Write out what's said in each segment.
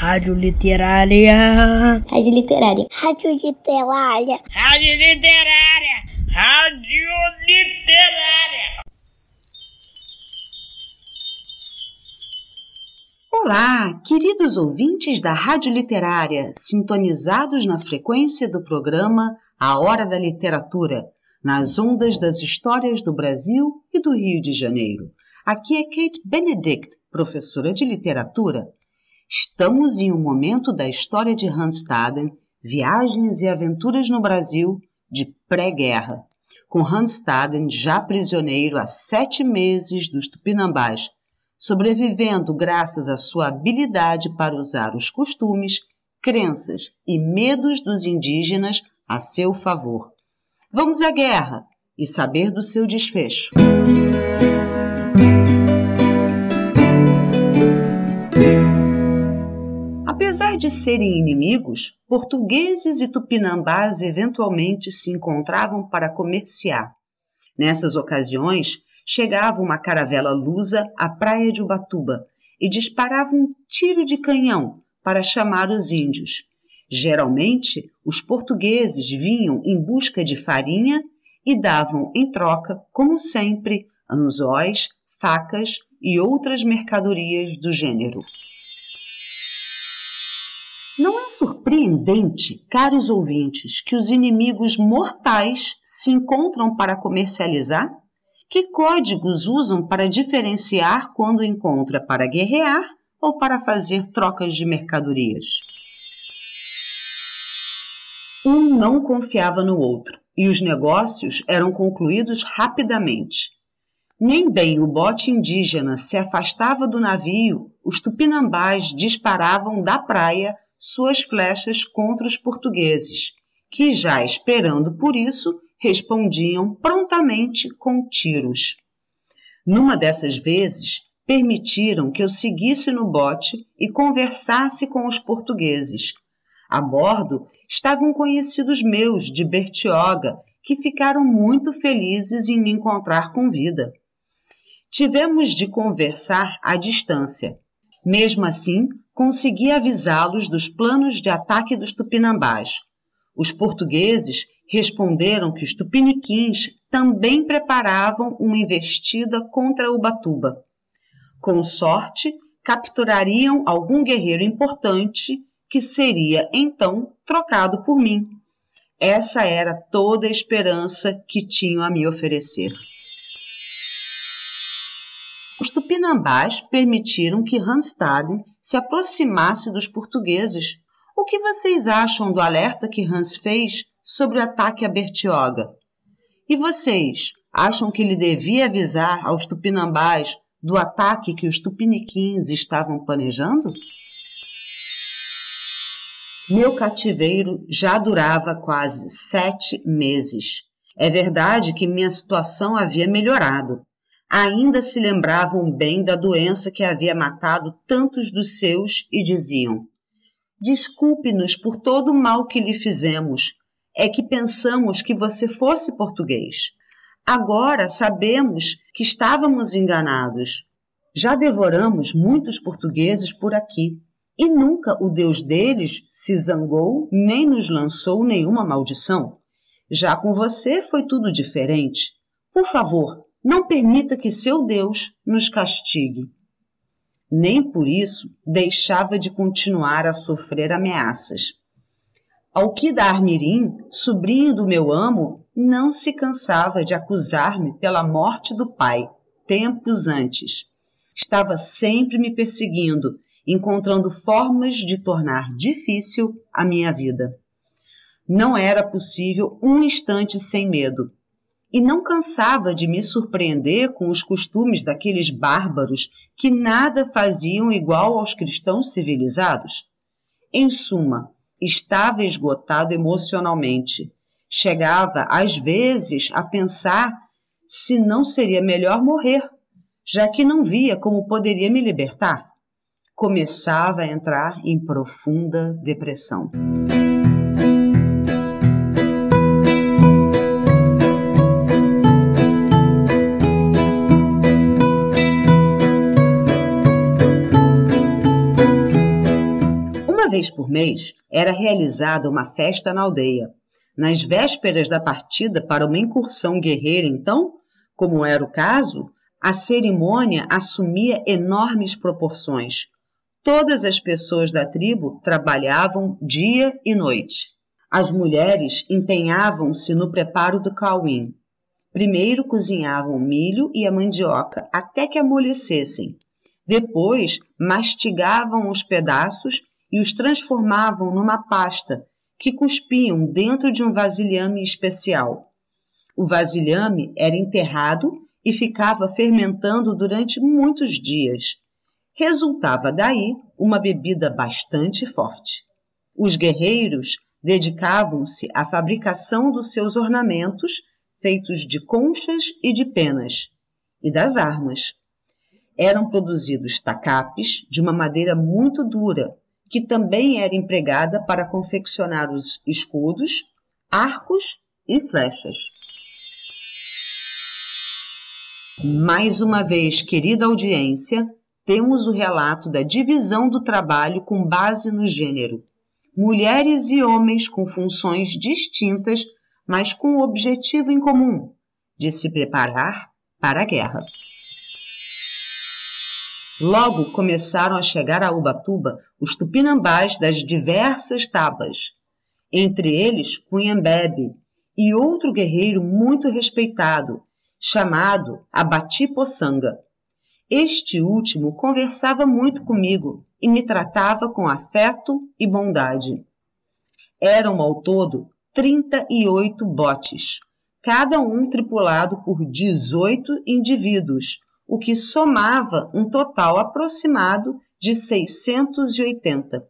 Rádio Literária. Rádio Literária. Rádio Literária. Rádio Literária. Rádio Literária. Olá, queridos ouvintes da Rádio Literária, sintonizados na frequência do programa A Hora da Literatura, nas ondas das histórias do Brasil e do Rio de Janeiro. Aqui é Kate Benedict, professora de literatura. Estamos em um momento da história de Hans Staden, viagens e aventuras no Brasil de pré-guerra. Com Hans Staden já prisioneiro há sete meses dos Tupinambás, sobrevivendo graças à sua habilidade para usar os costumes, crenças e medos dos indígenas a seu favor. Vamos à guerra e saber do seu desfecho. De serem inimigos, portugueses e tupinambás eventualmente se encontravam para comerciar. Nessas ocasiões, chegava uma caravela lusa à praia de Ubatuba e disparava um tiro de canhão para chamar os índios. Geralmente, os portugueses vinham em busca de farinha e davam em troca, como sempre, anzóis, facas e outras mercadorias do gênero. Não é surpreendente, caros ouvintes, que os inimigos mortais se encontram para comercializar? Que códigos usam para diferenciar quando encontra para guerrear ou para fazer trocas de mercadorias? Um não confiava no outro e os negócios eram concluídos rapidamente. Nem bem o bote indígena se afastava do navio, os tupinambás disparavam da praia suas flechas contra os portugueses, que já esperando por isso, respondiam prontamente com tiros. Numa dessas vezes, permitiram que eu seguisse no bote e conversasse com os portugueses, a bordo estavam conhecidos meus de Bertioga, que ficaram muito felizes em me encontrar com vida. Tivemos de conversar à distância. Mesmo assim, consegui avisá-los dos planos de ataque dos tupinambás. Os portugueses responderam que os tupiniquins também preparavam uma investida contra Ubatuba. Com sorte, capturariam algum guerreiro importante que seria então trocado por mim. Essa era toda a esperança que tinham a me oferecer. Tupinambás permitiram que Hanstaden se aproximasse dos portugueses. O que vocês acham do alerta que Hans fez sobre o ataque a Bertioga? E vocês acham que ele devia avisar aos tupinambás do ataque que os tupiniquins estavam planejando? Meu cativeiro já durava quase sete meses. É verdade que minha situação havia melhorado. Ainda se lembravam bem da doença que havia matado tantos dos seus e diziam: Desculpe-nos por todo o mal que lhe fizemos. É que pensamos que você fosse português. Agora sabemos que estávamos enganados. Já devoramos muitos portugueses por aqui e nunca o Deus deles se zangou nem nos lançou nenhuma maldição. Já com você foi tudo diferente. Por favor, não permita que seu Deus nos castigue. Nem por isso deixava de continuar a sofrer ameaças. Alquida Armirim, sobrinho do meu amo, não se cansava de acusar-me pela morte do pai, tempos antes. Estava sempre me perseguindo encontrando formas de tornar difícil a minha vida. Não era possível um instante sem medo, e não cansava de me surpreender com os costumes daqueles bárbaros que nada faziam igual aos cristãos civilizados. Em suma, estava esgotado emocionalmente. Chegava, às vezes, a pensar se não seria melhor morrer, já que não via como poderia me libertar começava a entrar em profunda depressão. Vez por mês era realizada uma festa na aldeia. Nas vésperas da partida para uma incursão guerreira, então, como era o caso, a cerimônia assumia enormes proporções. Todas as pessoas da tribo trabalhavam dia e noite. As mulheres empenhavam-se no preparo do cauim. Primeiro cozinhavam o milho e a mandioca até que amolecessem. Depois mastigavam os pedaços e os transformavam numa pasta que cuspiam dentro de um vasilhame especial. O vasilhame era enterrado e ficava fermentando durante muitos dias. Resultava daí uma bebida bastante forte. Os guerreiros dedicavam-se à fabricação dos seus ornamentos, feitos de conchas e de penas, e das armas. Eram produzidos tacapes de uma madeira muito dura, que também era empregada para confeccionar os escudos, arcos e flechas. Mais uma vez, querida audiência, temos o relato da divisão do trabalho com base no gênero. Mulheres e homens com funções distintas, mas com o objetivo em comum de se preparar para a guerra. Logo começaram a chegar a Ubatuba os tupinambás das diversas tabas, entre eles Cunhambebe e outro guerreiro muito respeitado, chamado Abati Poçanga. Este último conversava muito comigo e me tratava com afeto e bondade. Eram ao todo 38 botes, cada um tripulado por 18 indivíduos, o que somava um total aproximado de 680,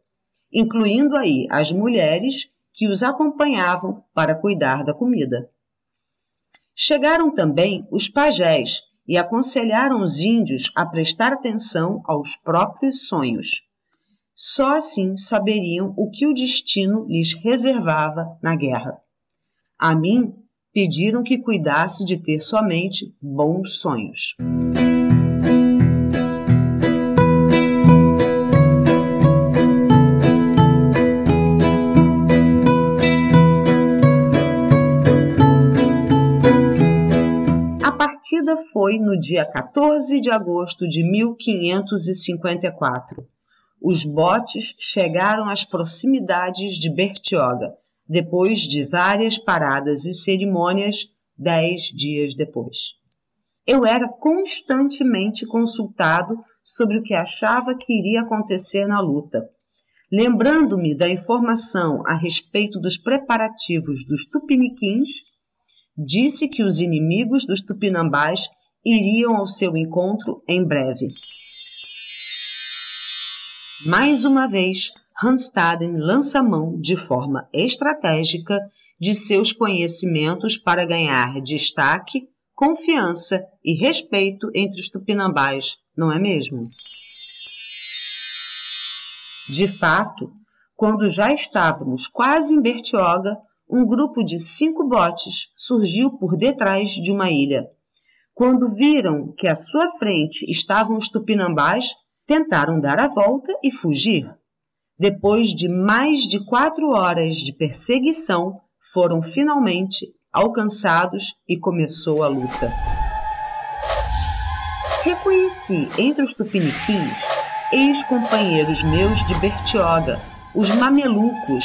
incluindo aí as mulheres que os acompanhavam para cuidar da comida. Chegaram também os pajés e aconselharam os índios a prestar atenção aos próprios sonhos. Só assim saberiam o que o destino lhes reservava na guerra. A mim, pediram que cuidasse de ter somente bons sonhos. Foi no dia 14 de agosto de 1554. Os botes chegaram às proximidades de Bertioga, depois de várias paradas e cerimônias, dez dias depois. Eu era constantemente consultado sobre o que achava que iria acontecer na luta. Lembrando-me da informação a respeito dos preparativos dos tupiniquins, disse que os inimigos dos tupinambás iriam ao seu encontro em breve. Mais uma vez, Hanstaden lança mão de forma estratégica de seus conhecimentos para ganhar destaque, confiança e respeito entre os tupinambás, não é mesmo? De fato, quando já estávamos quase em Bertioga, um grupo de cinco botes surgiu por detrás de uma ilha. Quando viram que à sua frente estavam os tupinambás, tentaram dar a volta e fugir. Depois de mais de quatro horas de perseguição, foram finalmente alcançados e começou a luta. Reconheci entre os tupiniquins ex-companheiros meus de Bertioga, os mamelucos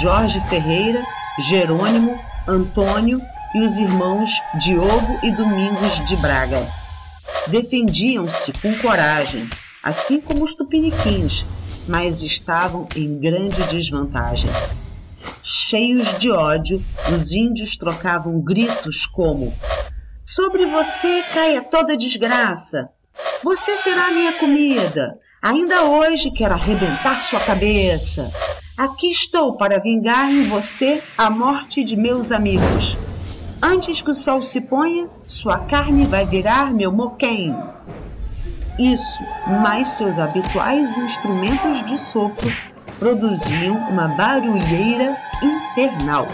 Jorge Ferreira, Jerônimo, Antônio e os irmãos Diogo e Domingos de Braga. Defendiam-se com coragem, assim como os tupiniquins, mas estavam em grande desvantagem. Cheios de ódio, os índios trocavam gritos como: Sobre você caia toda desgraça! Você será minha comida! Ainda hoje quero arrebentar sua cabeça! Aqui estou para vingar em você a morte de meus amigos. Antes que o sol se ponha, sua carne vai virar meu moquém. Isso, mais seus habituais instrumentos de sopro, produziam uma barulheira infernal.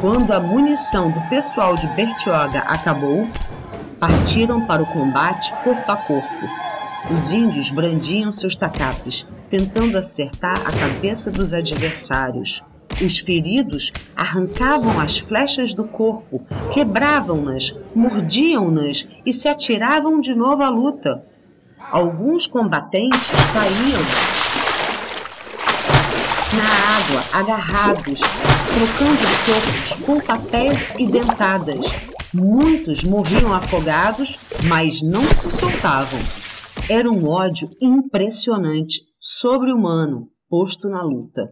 Quando a munição do pessoal de Bertioga acabou, partiram para o combate corpo a corpo. Os índios brandiam seus tacapes, tentando acertar a cabeça dos adversários. Os feridos arrancavam as flechas do corpo, quebravam-nas, mordiam-nas e se atiravam de novo à luta. Alguns combatentes caíam na água, agarrados, trocando corpos com papéis e dentadas. Muitos morriam afogados, mas não se soltavam. Era um ódio impressionante, sobre-humano, posto na luta.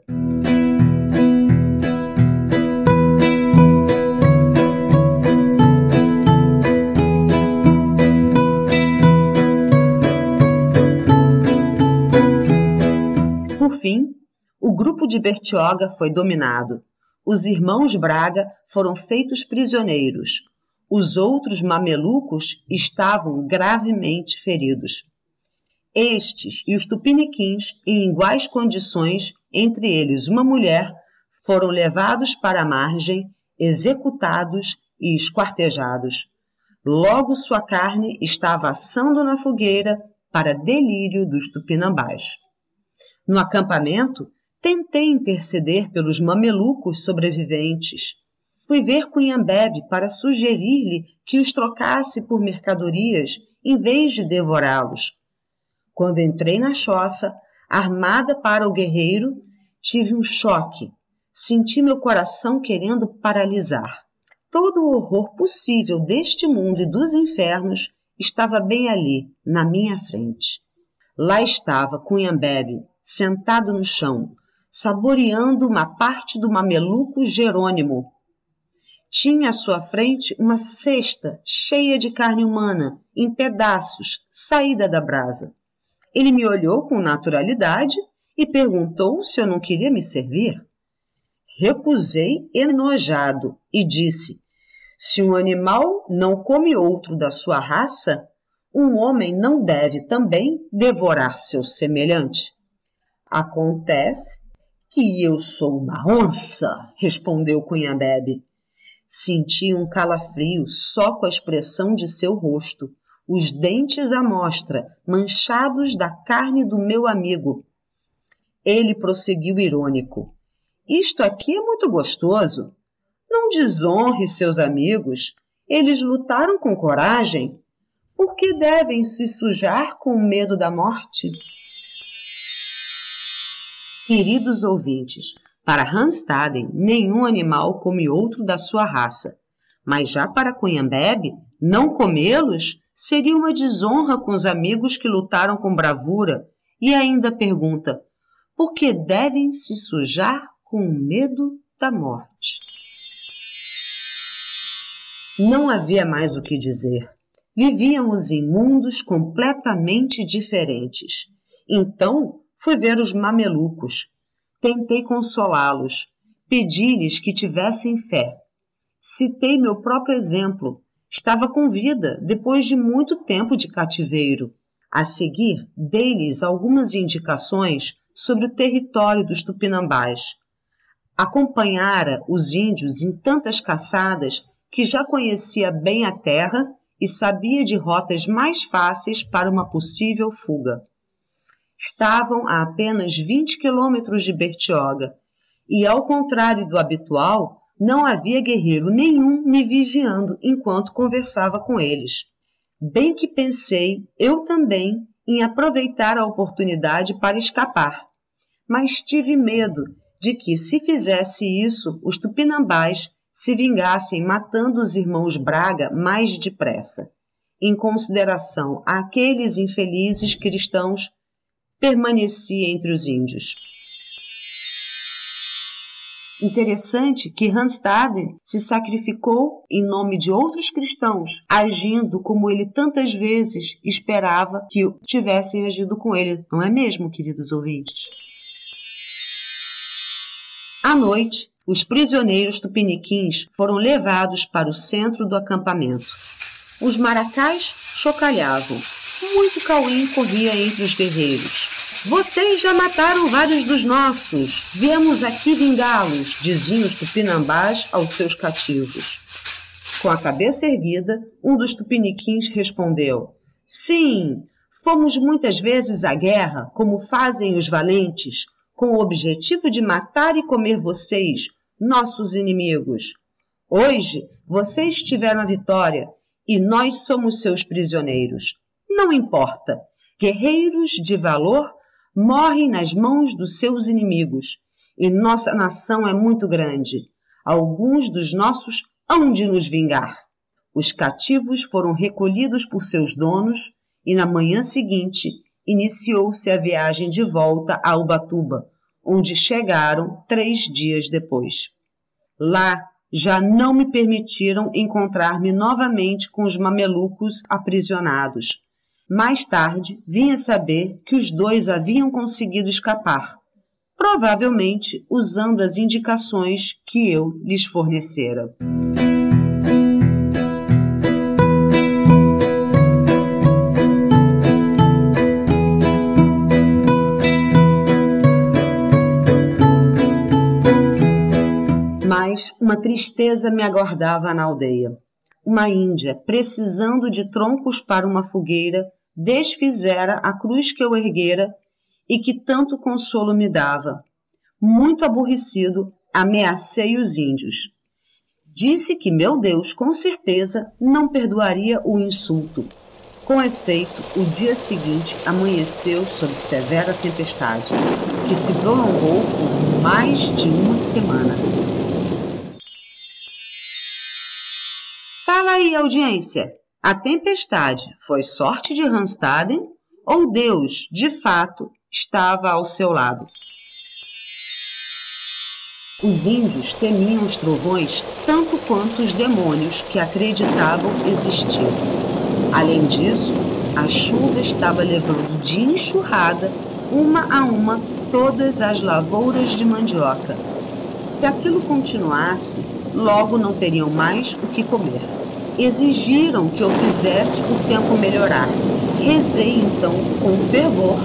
Por fim, o grupo de Bertioga foi dominado. Os irmãos Braga foram feitos prisioneiros. Os outros mamelucos estavam gravemente feridos. Estes e os tupiniquins, em iguais condições, entre eles uma mulher, foram levados para a margem, executados e esquartejados. Logo sua carne estava assando na fogueira para delírio dos tupinambás. No acampamento, tentei interceder pelos mamelucos sobreviventes. Fui ver Cunhambebe para sugerir-lhe que os trocasse por mercadorias em vez de devorá-los. Quando entrei na choça, armada para o guerreiro, tive um choque. Senti meu coração querendo paralisar. Todo o horror possível deste mundo e dos infernos estava bem ali, na minha frente. Lá estava Cunhambebe, sentado no chão, saboreando uma parte do mameluco Jerônimo. Tinha à sua frente uma cesta cheia de carne humana, em pedaços, saída da brasa. Ele me olhou com naturalidade e perguntou se eu não queria me servir. Recusei enojado e disse: Se um animal não come outro da sua raça, um homem não deve também devorar seu semelhante. Acontece que eu sou uma onça, respondeu Cunhabebe. Senti um calafrio só com a expressão de seu rosto os dentes à mostra, manchados da carne do meu amigo. Ele prosseguiu irônico. Isto aqui é muito gostoso. Não desonre seus amigos. Eles lutaram com coragem. Por que devem se sujar com medo da morte? Queridos ouvintes, para Hanstaden, nenhum animal come outro da sua raça. Mas já para Cunhambebe, não comê-los seria uma desonra com os amigos que lutaram com bravura. E ainda pergunta: por que devem se sujar com medo da morte? Não havia mais o que dizer. Vivíamos em mundos completamente diferentes. Então fui ver os mamelucos. Tentei consolá-los. Pedi-lhes que tivessem fé. Citei meu próprio exemplo estava com vida depois de muito tempo de cativeiro. A seguir, dei-lhes algumas indicações sobre o território dos tupinambás. Acompanhara os índios em tantas caçadas que já conhecia bem a terra e sabia de rotas mais fáceis para uma possível fuga. Estavam a apenas 20 quilômetros de Bertioga e, ao contrário do habitual, não havia guerreiro nenhum me vigiando enquanto conversava com eles. Bem que pensei, eu também, em aproveitar a oportunidade para escapar. Mas tive medo de que, se fizesse isso, os tupinambás se vingassem matando os irmãos Braga mais depressa. Em consideração àqueles infelizes cristãos, permaneci entre os índios. Interessante que Hanstaden se sacrificou em nome de outros cristãos, agindo como ele tantas vezes esperava que tivessem agido com ele, não é mesmo, queridos ouvintes? À noite, os prisioneiros tupiniquins foram levados para o centro do acampamento. Os maracás chocalhavam. Muito cauim corria entre os guerreiros. Vocês já mataram vários dos nossos. Viemos aqui vingá-los, diziam os tupinambás aos seus cativos. Com a cabeça erguida, um dos tupiniquins respondeu: Sim, Fomos muitas vezes à guerra, como fazem os valentes, com o objetivo de matar e comer vocês, nossos inimigos. Hoje vocês tiveram a vitória e nós somos seus prisioneiros. Não importa. Guerreiros de valor morrem nas mãos dos seus inimigos e nossa nação é muito grande. Alguns dos nossos hão de nos vingar. Os cativos foram recolhidos por seus donos e na manhã seguinte iniciou-se a viagem de volta a Ubatuba, onde chegaram três dias depois. Lá já não me permitiram encontrar-me novamente com os mamelucos aprisionados. Mais tarde, vim a saber que os dois haviam conseguido escapar, provavelmente usando as indicações que eu lhes fornecera. Mas uma tristeza me aguardava na aldeia. Uma índia, precisando de troncos para uma fogueira, desfizera a cruz que eu erguera e que tanto consolo me dava. Muito aborrecido, ameacei os índios. Disse que meu Deus, com certeza, não perdoaria o insulto. Com efeito, o dia seguinte amanheceu sob severa tempestade, que se prolongou por mais de uma semana. Fala aí, audiência. A tempestade foi sorte de Hanstaden ou Deus, de fato, estava ao seu lado? Os índios temiam os trovões tanto quanto os demônios que acreditavam existir. Além disso, a chuva estava levando de enxurrada, uma a uma, todas as lavouras de mandioca. Se aquilo continuasse, logo não teriam mais o que comer exigiram que eu fizesse o tempo melhorar. Rezei então com fervor,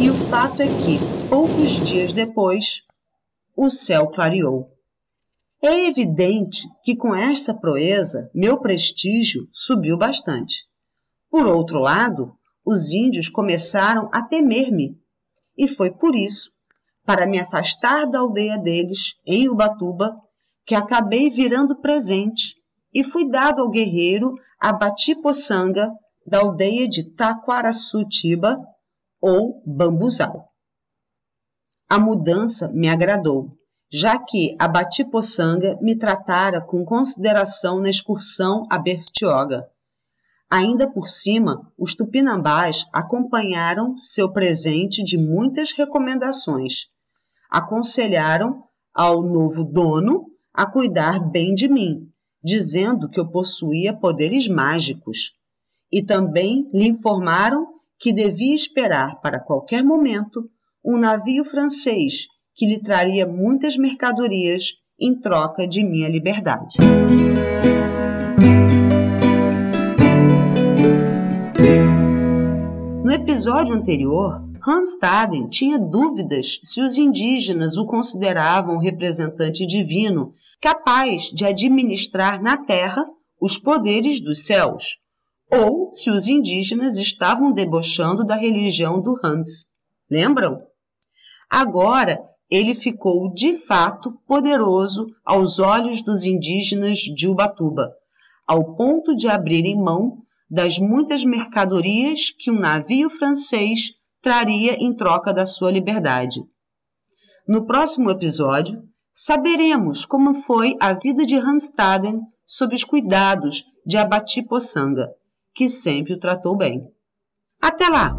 e o fato é que, poucos dias depois, o céu clareou. É evidente que com esta proeza meu prestígio subiu bastante. Por outro lado, os índios começaram a temer-me, e foi por isso, para me afastar da aldeia deles, em Ubatuba, que acabei virando presente e fui dado ao guerreiro Abati Poçanga, da aldeia de Taquaraçutiba, ou Bambuzal. A mudança me agradou, já que Abati Poçanga me tratara com consideração na excursão a Bertioga. Ainda por cima, os tupinambás acompanharam seu presente de muitas recomendações. Aconselharam ao novo dono a cuidar bem de mim, dizendo que eu possuía poderes mágicos, e também lhe informaram que devia esperar para qualquer momento um navio francês que lhe traria muitas mercadorias em troca de minha liberdade. No episódio anterior, Hans Staden tinha dúvidas se os indígenas o consideravam representante divino capaz de administrar na terra os poderes dos céus, ou se os indígenas estavam debochando da religião do Hans. Lembram? Agora ele ficou de fato poderoso aos olhos dos indígenas de Ubatuba, ao ponto de abrirem mão das muitas mercadorias que um navio francês traria em troca da sua liberdade. No próximo episódio, saberemos como foi a vida de Hanstaden sob os cuidados de Abati Poçanga, que sempre o tratou bem. Até lá!